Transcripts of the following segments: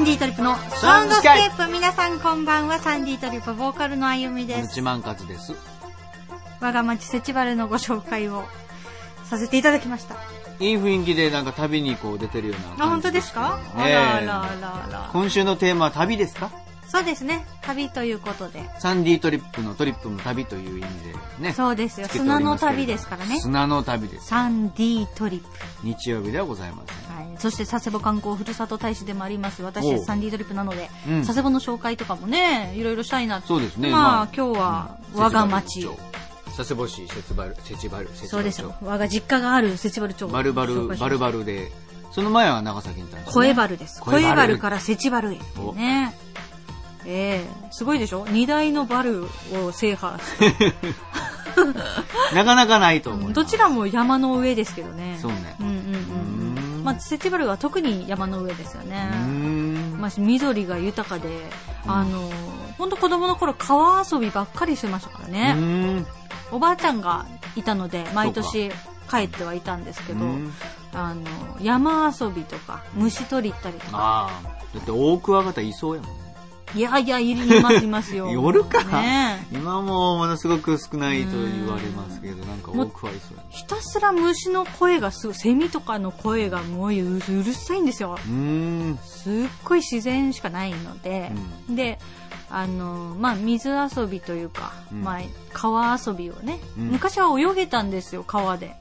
ンディートリップのサウンドスケープ。皆さんこんばんは。サンディートリップボーカルのあゆみです。勝です。我が町セチバルのご紹介をさせていただきました。いい雰囲気でなんか旅にこう出てるようなあ本当ですか？あねえらあらあら。あら今週のテーマは旅ですか？そうですね。旅ということで。サンディートリップのトリップも旅という意味でね。そうですよ。砂の旅ですからね。砂の旅です。サンディートリップ。日曜日ではございません。はい、そして佐世保観光ふるさと大使でもあります。私サンディートリップなので、うん。佐世保の紹介とかもねいろいろしたいなそうですね。まあ、今日は我が町、佐世保市、節原、節原、節そうですよ。我が実家があるセチバル町。をバルバル、バルバルで、その前は長崎にいたんですね。声バルです。声バル声バルからセチバルへ。ねええ。すごいでしょ？二大のバルを制覇。なかなかないと思う。どちらも山の上ですけどね。そうね。うんうんうんうーん。まあセチバルは特に山の上ですよね。うーん。まあ、緑が豊かで、あの本当子供の頃川遊びばっかりしてましたからうね、おばあちゃんがいたので毎年帰ってはいたんですけどうん。あの山遊びとか虫取り行ったりとか。ああ。だって大クワガタいそうやもん。ね。いやいやいますいますよ。夜か？ね今もものすごく少ないと言われますけど、なんか多くはいそう。ひたすら虫の声がすごいセミとかの声がもううるさいんですよ。うーん。すっごい自然しかないので、であのまあ水遊びというか、うん。まあ、川遊びをね、うん。昔は泳げたんですよ川で。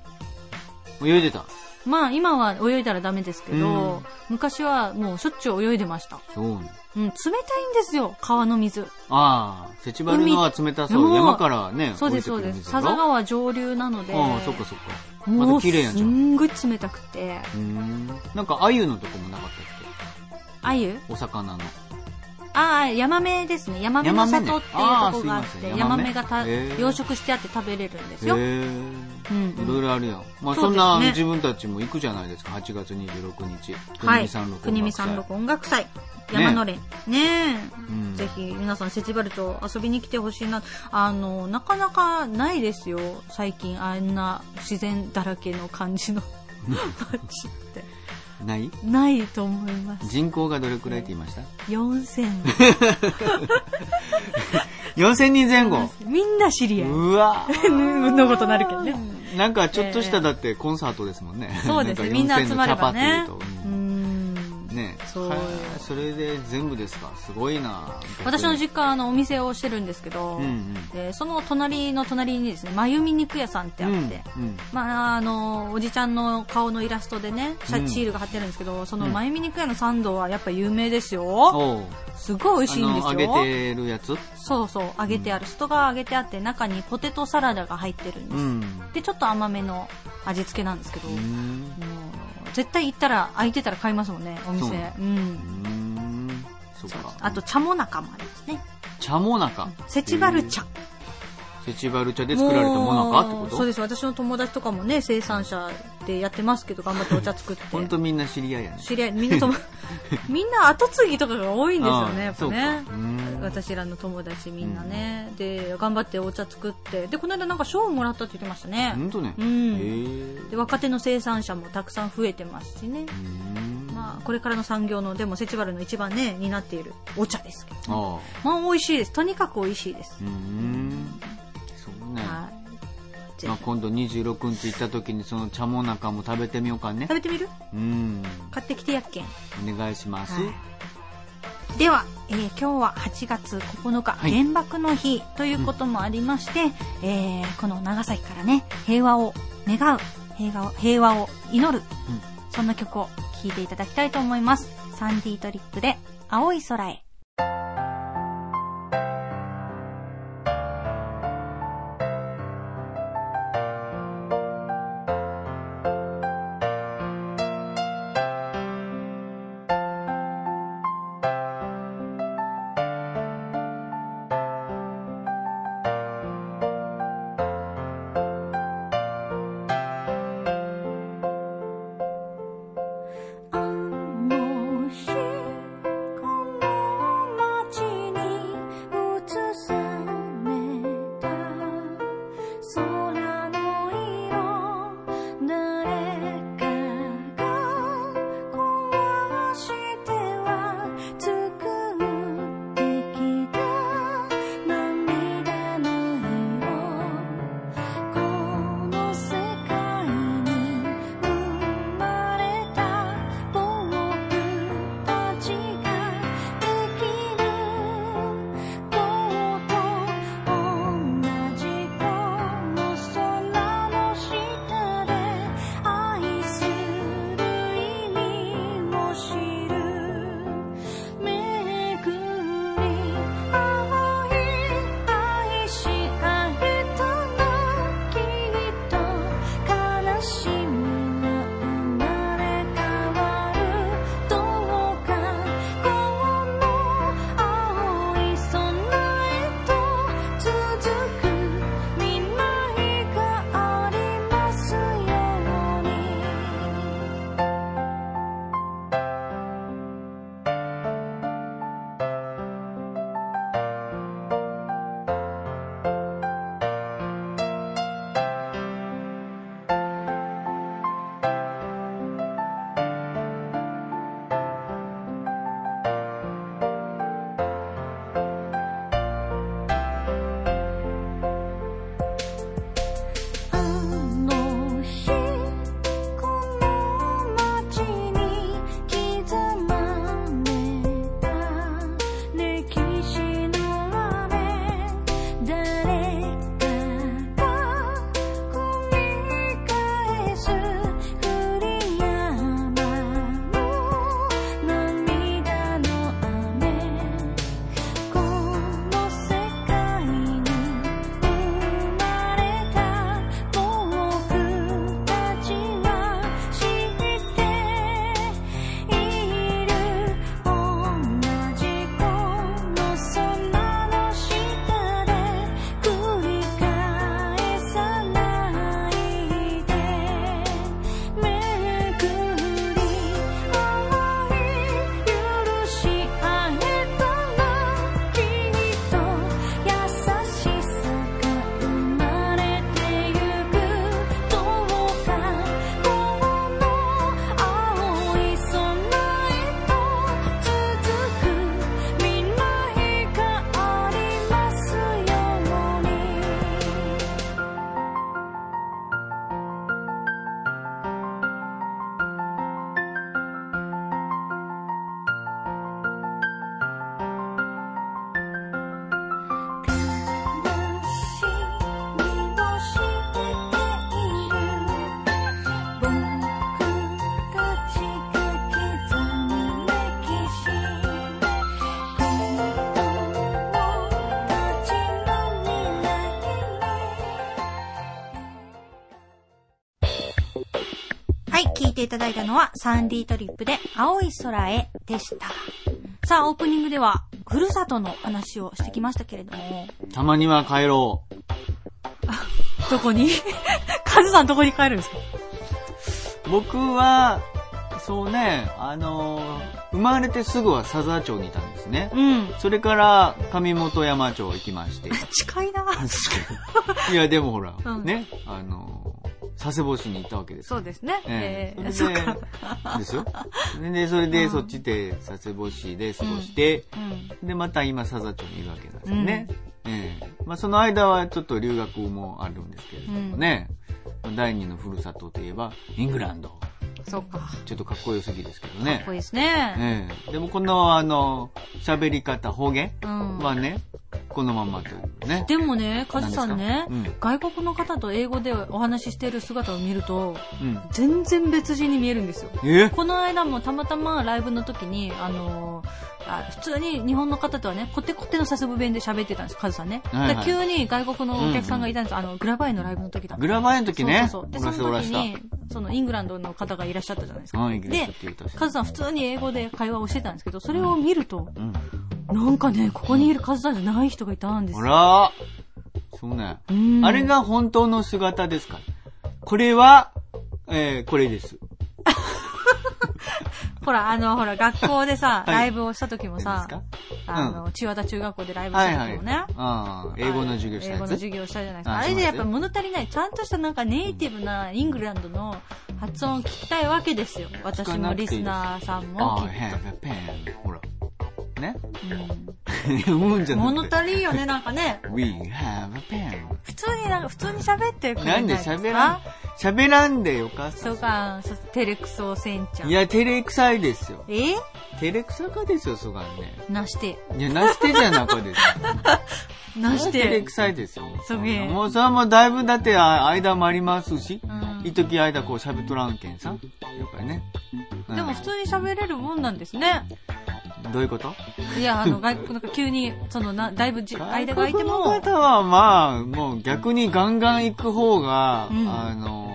泳いでた？まあ今は泳いだらダメですけど、うん昔はもうしょっちゅう泳いでましたそうね。うん、冷たいんですよ川の水ああ、セチバルのは冷たそう。海山からね、そうですそうです佐賀川上流なのでああ、そっかそっか。まもう綺麗やんじゃん。うんごい冷たくてーん。なんか、鮎のとこもなかったっあゆけお魚の。ああヤマメですね。ヤマメの里っていうとこがあってヤマメがた養殖してあって食べれるんですよ。うん。うんいろいろあるやん。まあそうんな自分たちも行くじゃないですか。8月26日。はい。国見山麓音楽祭。山の連ねえ、うん。ぜひ皆さんセチバル町遊びに来てほしいな。あのなかなかないですよ。最近あんな自然だらけの感じの。街ってない？ないと思います。人口がどれくらいって言いました？4000 ?4000 人前後。みんな知り合い。うわ。のことなるけどね。なんかちょっとしただってコンサートですもんね。そうですみんな集まれば4000ねうんね。そう。はいそれで全部ですか？すごいな。私の実家あのお店をしてるんですけど、うんうん。でその隣の隣にですねまゆみ肉屋さんってあって、うんうんまあ、あのおじちゃんの顔のイラストでねシャうん。シールが貼ってあるんですけど、そのうん。まゆみ肉屋のサンドはやっぱ有名ですよ。すごい美味しいんですよ。揚げてるやつ？そうそう揚げてある外側揚げてあって中にポテトサラダが入ってるんです、うん。でちょっと甘めの味付けなんですけど、うもん。う絶対行ったら空いてたら買いますもんねお店。そううん。うん。そっか。あと茶もなかもありますね。茶もなか。セチバル茶セチバル茶で作られたもなかってこと？そうです。私の友達とかもね生産者でやってますけど頑張ってお茶作って。ほんとみんな知り合いやね。知り合いみんなとも みんな後継ぎとかが多いんですよねやっぱね。私らの友達みんなね、で頑張ってお茶作って。でこの間なんか賞をもらったって言ってましたね。ほんとね。うん。で若手の生産者もたくさん増えてますしね、うん。まあ、これからの産業のでもセチバルの一番ねになっているお茶ですけどああ。まあ美味しいです。とにかく美味しいです、うん。ね。はいまあ、今度26日行った時にその茶もなかも食べてみようかね食。べてみる？うん。買ってきてやっけんお願いします。はいでは、えー今日は8月9日、はい原爆の日ということもありまして、えーこの長崎からね平和を願う平和を平和を祈る、うんそんな曲を聴いていただきたいと思いますサンディートリップで青い空へていただいたのは、サンディトリップで青い空へでした。さあ、オープニングでは、ふるさとの話をしてきましたけれども、たまには帰ろう。どこに？カズさんどこに帰るんですか？僕は、そうね、あのー生まれてすぐは佐沢町にいたんですね。うん。それから上本山町行きまして。近いないや、でもほら、うんね、あのー佐世保市に行ったわけですよそうですね。えええーそれですよ。で、それで、うんそっちで佐世保市で過ごして、うん。で、また今、佐々町にいるわけなんですよね。ええまあ、その間はちょっと留学もあるんですけれどもね、第二のふるさとといえば、イングランド。そうか。かちょっとかっこよすぎですけどっねこい。いですね。ええでもこの、あの、喋り方、方言うん。はね、このままというね。でもね、カズさんね、外国の方と英語でお話ししている姿を見ると、うん。全然別人に見えるんですよ。え？この間もたまたまライブの時に、あの普通に日本の方とはね、コテコテの佐世保弁で喋ってたんです、カズさんね。は急に外国のお客さんがいたんです、あの、グラバイのライブの時だ。グラバイの時ね、そうそう。で、その。時に、そのイングランドの方がいらっしゃったじゃないですか。で。カズさん普通に英語で会話をしてたんですけど、それを見ると、うん。なんかね、ここにいるカズさんじゃない人がいたんですほよ。らそうね。うんあれが本当の姿ですか？これは、えー、これです。ほら、あの、ほら、学校でさ、はいライブをした時もさあの、千和田中学校でライブし。た時もね。英語の授業した英語の授業したじゃないですか。ああれでやっぱ物足りない。ちゃんとしたなんかネイティブなイングランドの発音を聞きたいわけですよ。私もリスナーさんもああ、きっ have a pen. ほら。ね？と。うん。物足りんよね、なんかね。We have a pen. 普通になんか、普通に喋ってくれなんでですか？喋らん、喋らんでよかった。そうか、そうテレクソせんちゃん。いや、照れくさいですよ。え？照れくさかですよ、そがんね。なして。いや、なしてじゃなかです。なし照れてく。さいですよ。そげえもうそれはもうだいぶだってあ間もありますし、うん一時間こう喋っとらんけんさ。やっぱりね。うんでも普通に喋れるもんなんですね。どういうこと？いや、あの、外国なんか急に、そのな、だいぶじ間が空いても、外国の方はまあ、もう逆にガンガン行く方が、うんあの、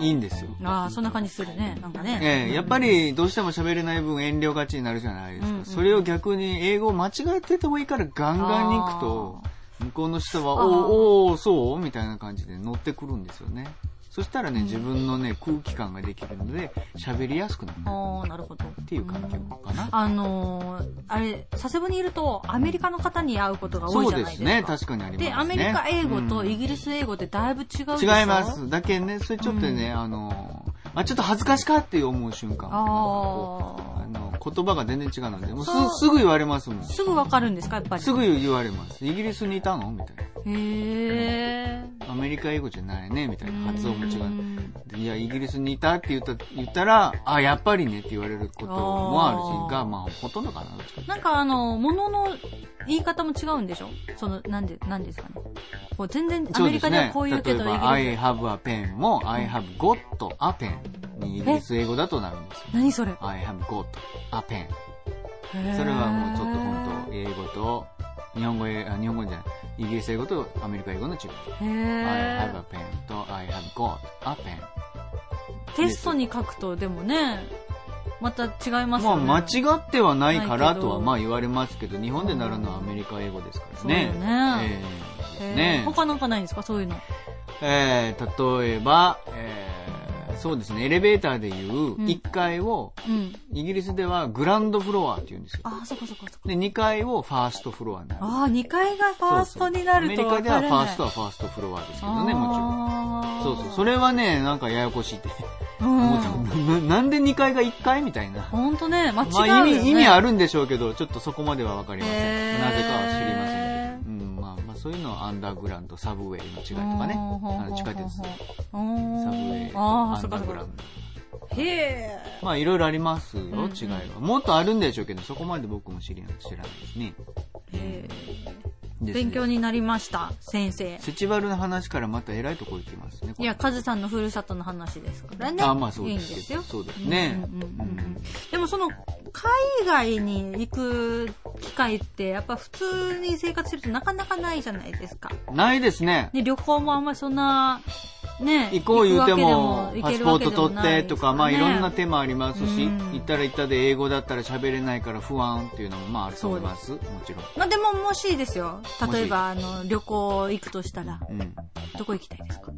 いいんですよ。ああ、そんな感じするね。なんかね。ええやっぱりどうしても喋れない分遠慮がちになるじゃないですか。うんうんそれを逆に英語を間違えててもいいからガンガンに行くと、向こうの人は、おーおーそう？みたいな感じで乗ってくるんですよね。そしたらね、自分のね、空気感ができるので、喋りやすくなるああ、なるほど。っていう環境かな。あのー、あれ、佐世保にいると、アメリカの方に会うことが多いそうじゃないですか。ですね、確かにありますね。で、アメリカ英語とうんイギリス英語ってだいぶ違う違いま。す。だけね、それちょっとね、あの、あ、ちょっと恥ずかしかって思う瞬間。ああの、言葉が全然違うので、もうすそうすぐ言われますもんあ。。すぐわかるんですか、やっぱり。すぐ言われます。イギリスにいたの？みたいな。へー。アメリカ英語じゃないね、みたいな発音も違うう。んでいや、イギリスにいたって言った言ったら、あ、やっぱりねって言われることもあるあーし、が、まあ、ほとんどかな。なんかあの、ものの言い方も違うんでしょ？その、なんで、なんですかね？こう全然アメリカではこう言うけど、例えば、I イギリス。have a pen も、I have got a pen にイギリス英語だとなるんですよ。何それ？I have got a pen。それはもうちょっと本当英語と、日本語へ、あ日本語じゃない、イギリス英語とアメリカ英語の違い。へ I have ー a pen と I have got a pen。テストに書くと、でもね、また違いますまあよね。間違ってはないからとはまあ言われますけど、日本でなるのはアメリカ英語ですからね。そうよねえーね他なんかないんですか？そういうの。えー例えば、えーそうですね、エレベーターでいううん1階を、うん。イギリスではグランドフロアって言うんですよ。ああ、そこそこそこ。で、2階をファーストフロアになる。ああ、2階がファーストになるとそうそうアメリカではファーストははファーストフロアですけどね、もちろん。ろそうそう。それはね、なんかややこしいって。うん。思った ななんで2階が1階みたいな。ほんとね、間違うまあ。意味、意味ある。るんでしょうけど、ちょっとそこまではわかりません。なぜかは知りませんそういうのはアンダーグラウンド、サブウェイの違いとかね。あの地下鉄、サブウェイとアンダーグラウ。ンド。へえ。まあいろいろありますよ、ん違いは。もっとあるんでしょうけど、そこまで僕も知り知らないですね。へーですね勉強になりました、先生。セチバルの話からまた偉いとこ行きますね。いや、カズさんのふるさとの話ですからね。あまあそういいんですですよ。そうですねでもその、海外に行く機会って、やっぱ普通に生活してるとなかなかないじゃないですか。ないですね。で、旅行もあんまりそんな、ね行こう言うてもパスポート取ってとか、まあいろんな手手もありますし、うん行ったら行ったで英語だったら喋れないから不安っていうのもまああると思います。もちろん。まあでももしですよ。例えば、あの、旅行行くとしたら、うん。どこ行きたいですか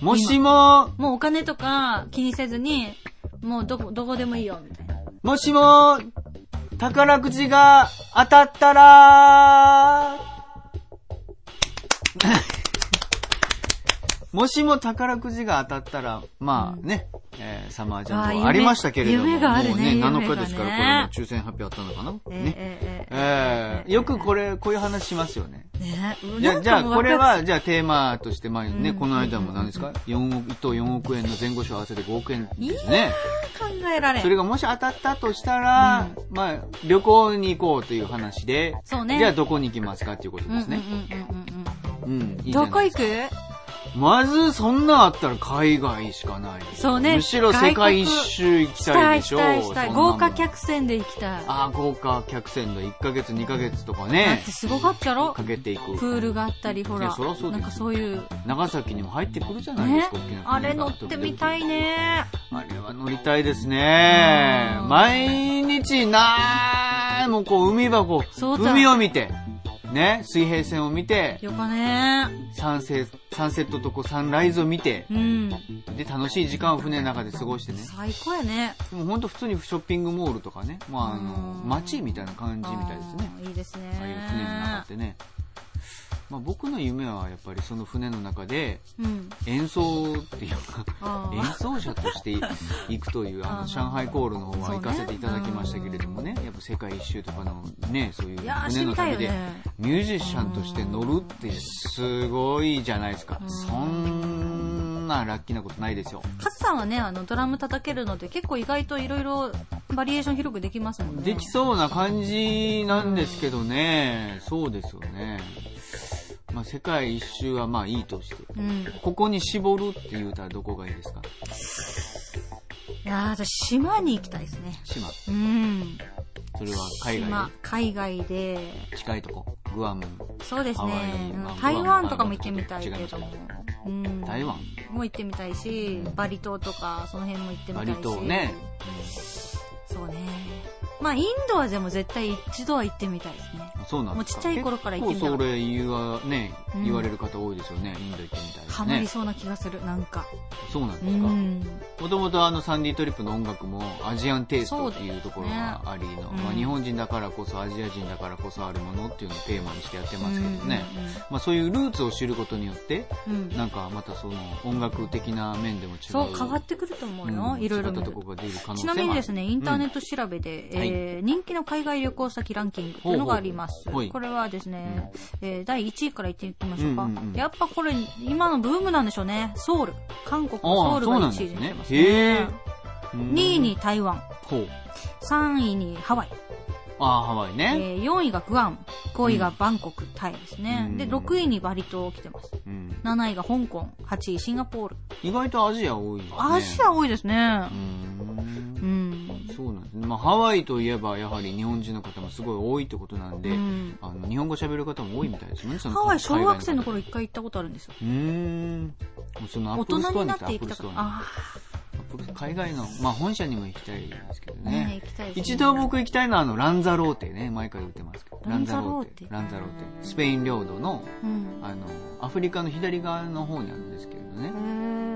もしも、もうお金とか気にせずに、もうどこ、どこでもいいよ、みたいな。もしも、宝くじが当たったら、もしも宝くじが当たったら、まあね、えーサマージャンボありましたけれども、ねもうね、夢がね7日ですから、これも抽選発表あったのかな、ね。えええーよくこれ、こういう話しますよね。ねじゃあ、じゃあ、これ、は、じゃあ、テーマとして、まあね、うんこの間も何ですか ?4 億、1等4億円の前後賞合わせて5億円ですね。考えられんそれがもし当たったとしたら、まあ、旅行に行こうという話で、そうね。じゃあどこに行きますかっていうことうんうんうんですね。うんうんうん。いいどこ行く？まず、そんなんあったら海外しかない。そうねむしろ世界一周行きたいでしょ。したいしたい。豪華客船で行きたい。ああ、豪華客船で1ヶ月2ヶ月とかだねって、すごかったろ？かけていく。プールがあったり、ほらそりゃそうなんかそういう、長崎にも入ってくるじゃないですね？か、大きな船があれ乗ってみたい。ね。あれは乗りたいですねう。ん毎日なーもうこう海はこう、そうだ海を見て、ね、水平線を見て、よかね。サンセサンセットとこうサンライズを見て、うん。で、楽しい時間を船の中で過ごしてね。最高やね。もうほんと普通にショッピングモールとかね、まああの、うん街みたいな感じみたいですね。いいですね。ああいう船の中ってね。まあ僕の夢はやっぱりその船の中でうん。演奏っていうか、あ演奏者として 行くという、あの、上海コールの方は行かせていただきましたけれどもね、やっぱ世界一周とかのね、そういう船の旅で。ミュージシャンとして乗るってすごいじゃないですか。うんそんなラッキーなことないですよ。カズさんはね、あの、ドラム叩けるので、結構意外といろいろバリエーション広くできますもんね。できそうな感じなんですけどね、そうですよね。まあ世界一周はまあいいとして、うん。いここに絞るって言うたらどこがいいですか？やー、私、島に行きたいですね。島。うん。それは海外島、海外で、で近いとこ。グアム、そうですねイ。まあ台湾とかも行ってみたいけども。うん。台湾？も行ってみたいし、バリ島とか、その辺も行ってみたいし。バリ島ね。そうね。まあ、インドはでも絶対一度は行ってみたいですね。そうなんですか？もうちっちゃい頃から行ってみたかった結構それ言わ、ね、うん言われる方多いですよね。インド行ってみたいですね。ハマりそうな気がする、なんか。うそうなんですか？ん。もともとあのサンディトリップの音楽もアジアンテイストっていうところがありの、ねまあ、うん日本人だからこそアジア人だからこそあるものっていうのをテーマにしてやってますけどね。うんまあそういうルーツを知ることによって、うんうん。なんかまたその音楽的な面でも違う。そう、変わってくると思うよ。うんいろいろち。なみにですね、インターネット調べで、えー人気の海外旅行先ランキングというのがあります。ほうほうほいこれはですね、えー第1位から言っていきましょうか。うんうんうんやっぱこれ、今のブームなんでしょうね。ソウル。韓国のソウルがああ1位でなんですねへね。うん2位に台湾。ほう。3位にハワイ。ああ、ハワイえね。ー4位がグアム。5位がバンコク、タイですね。うんで、6位にバリ島来てます。うん。7位が香港。8位シンガポール。意外とアジア多いですね。アジア多いですねう。ん。そうなんですね。まあ、ハワイといえば、やはり日本人の方もすごい多いってことなんで、うんあの、日本語喋る方も多いみたいですね。ハワイ小学生の頃一回行ったことあるんですよ。方うーん。そのアッ大プルストアに人になっ来たアップルストて行った。アップル海外の、まあ本社にも行きたいですけどあ、ねね。行きたいですね。一度僕行きたいのはあの、ランザローテね。毎回言ってますけど。ランザローテランザローテ。スペイン領土の、うん。あの、アフリカの左側の方にあるんですけれどね。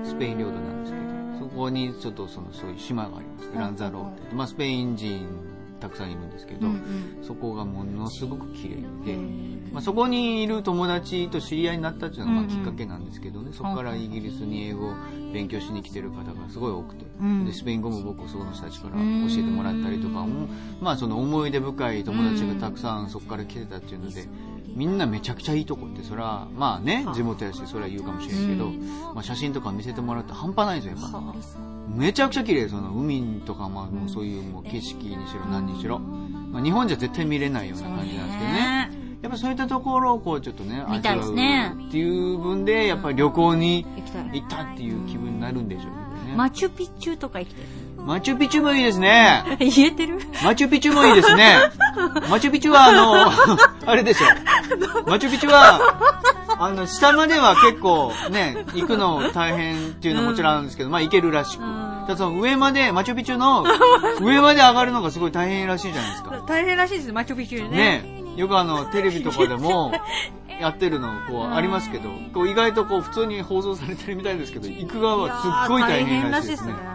スペイン領土なんですけど、そこにちょっとそのそういう島があります。うんランザローテ。まあスペイン人たくさんいるんですけど、うんうん。そこがものすごく綺麗で、まあ、そこにいる友達と知り合いになったっていうのがきっかけなんですけどね、そこからイギリスに英語を勉強しに来てる方がすごい多くて、うん。でスペイン語も僕その人たちから教えてもらったりとかも、まあその思い出深い友達がたくさんそこから来てたっていうので、みんなめちゃくちゃいいとこって、それはまあね、地元やしそれは言うかもしれんけど、うん。まあ写真とか見せてもらって半端ないんですよ、やっぱ。はめちゃくちゃ綺麗その海とかまあもうそういうもう景色にしろ何にしろ、まあ、日本じゃ絶対見れないような感じなんですけどね。やっぱそういったところをこうちょっとね見たいですね。味わうっていう分でやっぱり旅行に行ったっていう気分になるんでしょうね、マチュピチュとか行きたい。マチュピチュもいいですね言えてる？マチュピチュもいいですね マチュピチュはあの あれですよマチュピチュはあの、下までは結構ね、行くの大変っていうのももちろんあるんですけど、まあ行けるらしく。ただその上まで、マチュピチュの上まで上がるのがすごい大変らしいじゃないですか。大変らしいです、マチュピチュね。ねよくあの、テレビとかでも、やってるの、こう、ありますけど、こう、意外とこう、普通に放送されてるみたいですけど、行く側はすっごい大変らしいですね。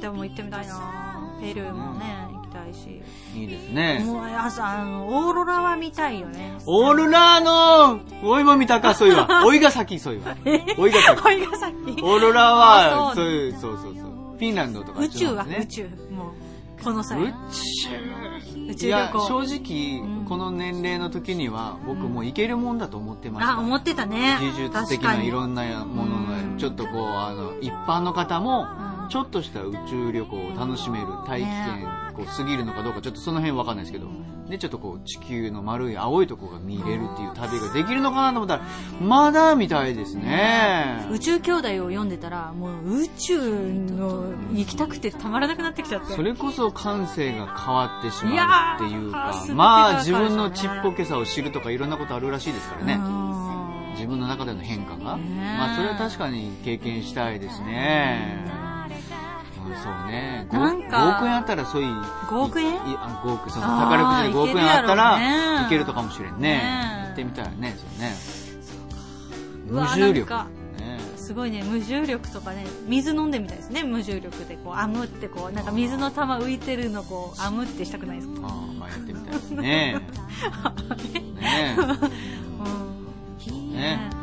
でも行ってみたいなペルーもね、行きたいし。いいですね。もう、朝、あの、オーロラは見たいよね。オーロラの、おいも見たか、そういわ。おいが先、そういわ。おいが先。おいが先。オーロラは、そういう、そうそうそう。フィンランドとか、宇宙は、宇宙。もう、この際。宇宙宇宙旅行。正直、うん、この年齢の時には、僕も行けるもんだと思ってました。あ、思ってたね。技術的ないろんなものが、ちょっとこう、あの、一般の方も、ちょっとした宇宙旅行を楽しめる大気圏、こう過ぎるのかどうか、ちょっとその辺わかんないですけど、で、ちょっとこう、地球の丸い青いとこが見れるっていう旅ができるのかなと思ったら、まだみたいですね。宇宙兄弟を読んでたら、もう宇宙の行きたくてたまらなくなってきちゃって。それこそ感性が変わってしまうっていうか、まあ自分のちっぽけさを知るとかいろんなことあるらしいですからね。自分の中での変化が。まあそれは確かに経験したいですね。そうね。なんか。5億円あったらそういう。5億円いあ5億、その宝くじで5億円あったら、いけるとかもしれんね。行ってみたらね、そうね。無重力。すごいね、無重力とかね、水飲んでみたいですね、無重力で、こう、あむってこう、なんか水の玉浮いてるのこう、あむってしたくないですか？ああ、まあやってみたいですね。ね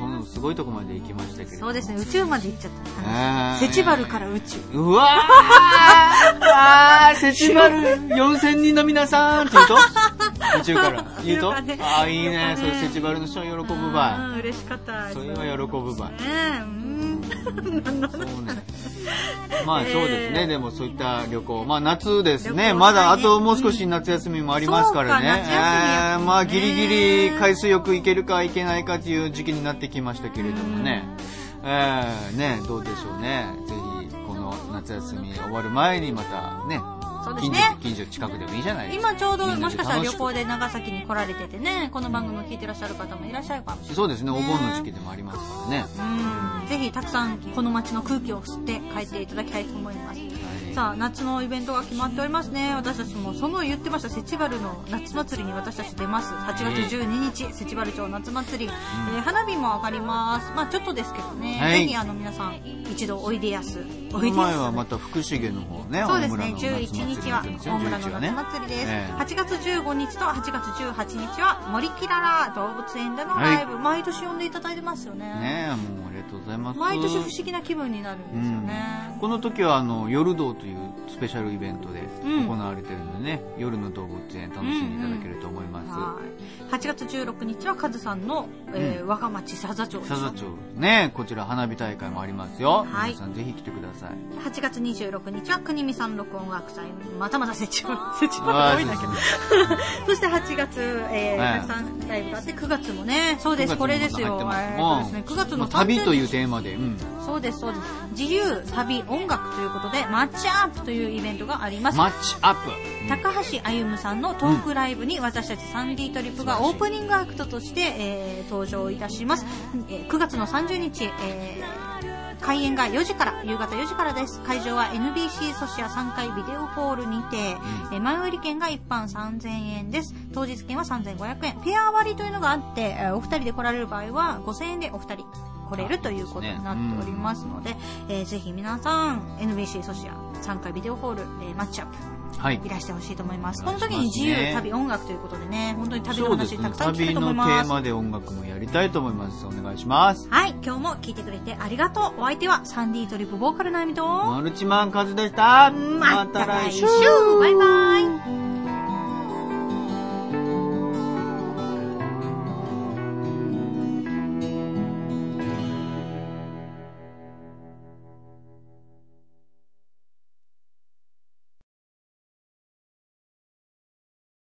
うん。ねすごいとこまで行きましたけどそうですね。宇宙まで行っちゃった。セチバルから宇宙。うわー。セチバル4000人の皆さんって言うと？宇宙から言うと？ああいいね。それセチバルの人は喜ぶばい嬉しかったそれは喜ぶばいねまあそうですね、でもそういった旅行、まあ夏ですね、まだあともう少し夏休みもありますからね、えー、まあギリギリ海水浴行けるか行けないかっていう時期になってきましたけれどもね、えー、ね、どうでしょうね、ぜひこの夏休み終わる前にまたね、そうですね。近所近くでもいいじゃないですか今ちょうどもしかしたら旅行で長崎に来られててね、この番組を聞いてらっしゃる方もいらっしゃるかもしれない、ね、そうですね、お盆の時期でもありますからね。うん。ぜひたくさんこの街の空気を吸って帰っていただきたいと思います。さあ夏のイベントが決まっておりますね私たちもその言ってましたセチバルの夏祭りに私たち出ます8月12日、セチバル町夏祭り、うん、えー、花火も上がりますまあちょっとですけどね、はい、ぜひあの皆さん一度おいでやす前はまた福重の方ねそうですね。11日は大村の夏祭りです、ね、8月15日と8月18日は森きらら動物園でのライブ、はい、毎年呼んでいただいてますよね。ねもうありがとうございます。毎年不思議な気分になるんですよね、うん、この時はあの夜道というスペシャルイベントで行われてるのでね、うん、夜の動物園楽しんでいただけると思います、うん。うん、8月16日はカズさんの、えー、我が町佐々町佐々町。ねこちら花火大会もありますよ、はい、皆さんぜひ来てください8月26日は国見さん録音楽祭またまた設置設置が多いんだけど。そ して8月、えーはい、たくさんライブがあって9月もね。そうですこれですよ、えー、です。ね、9月の旅というテーマで、うん、そうですそうです。自由旅音楽ということでマッチアップというイベントがあります。マッチアップ、うん、高橋歩さんのトークライブに私たち 3D トリップがオープニングアクトとして、えー、登場いたします、えー、9月の30日、えー、開演が4時から夕方4時からです。会場は NBC ソシア3階ビデオホールにて、うん、え前売り券が一般3000円です。当日券は3500円。ペア割というのがあって、えお二人で来られる場合は5000円でお二人来れるということになっておりますので、でねうん、えー、ぜひ皆さん NBC ソシア3階ビデオホール、えー、マッチアップはい、いらしてほしいと思います。この時に自由、旅、音楽ということでね、本当に旅の話、たくさん聞くと思います。旅のテーマで音楽もやりたいと思います。お願いします。はい、今日も聞いてくれてありがとう。お相手はサンディートリップボーカルナイミと、マルチマンカズでした。また来週バイバイ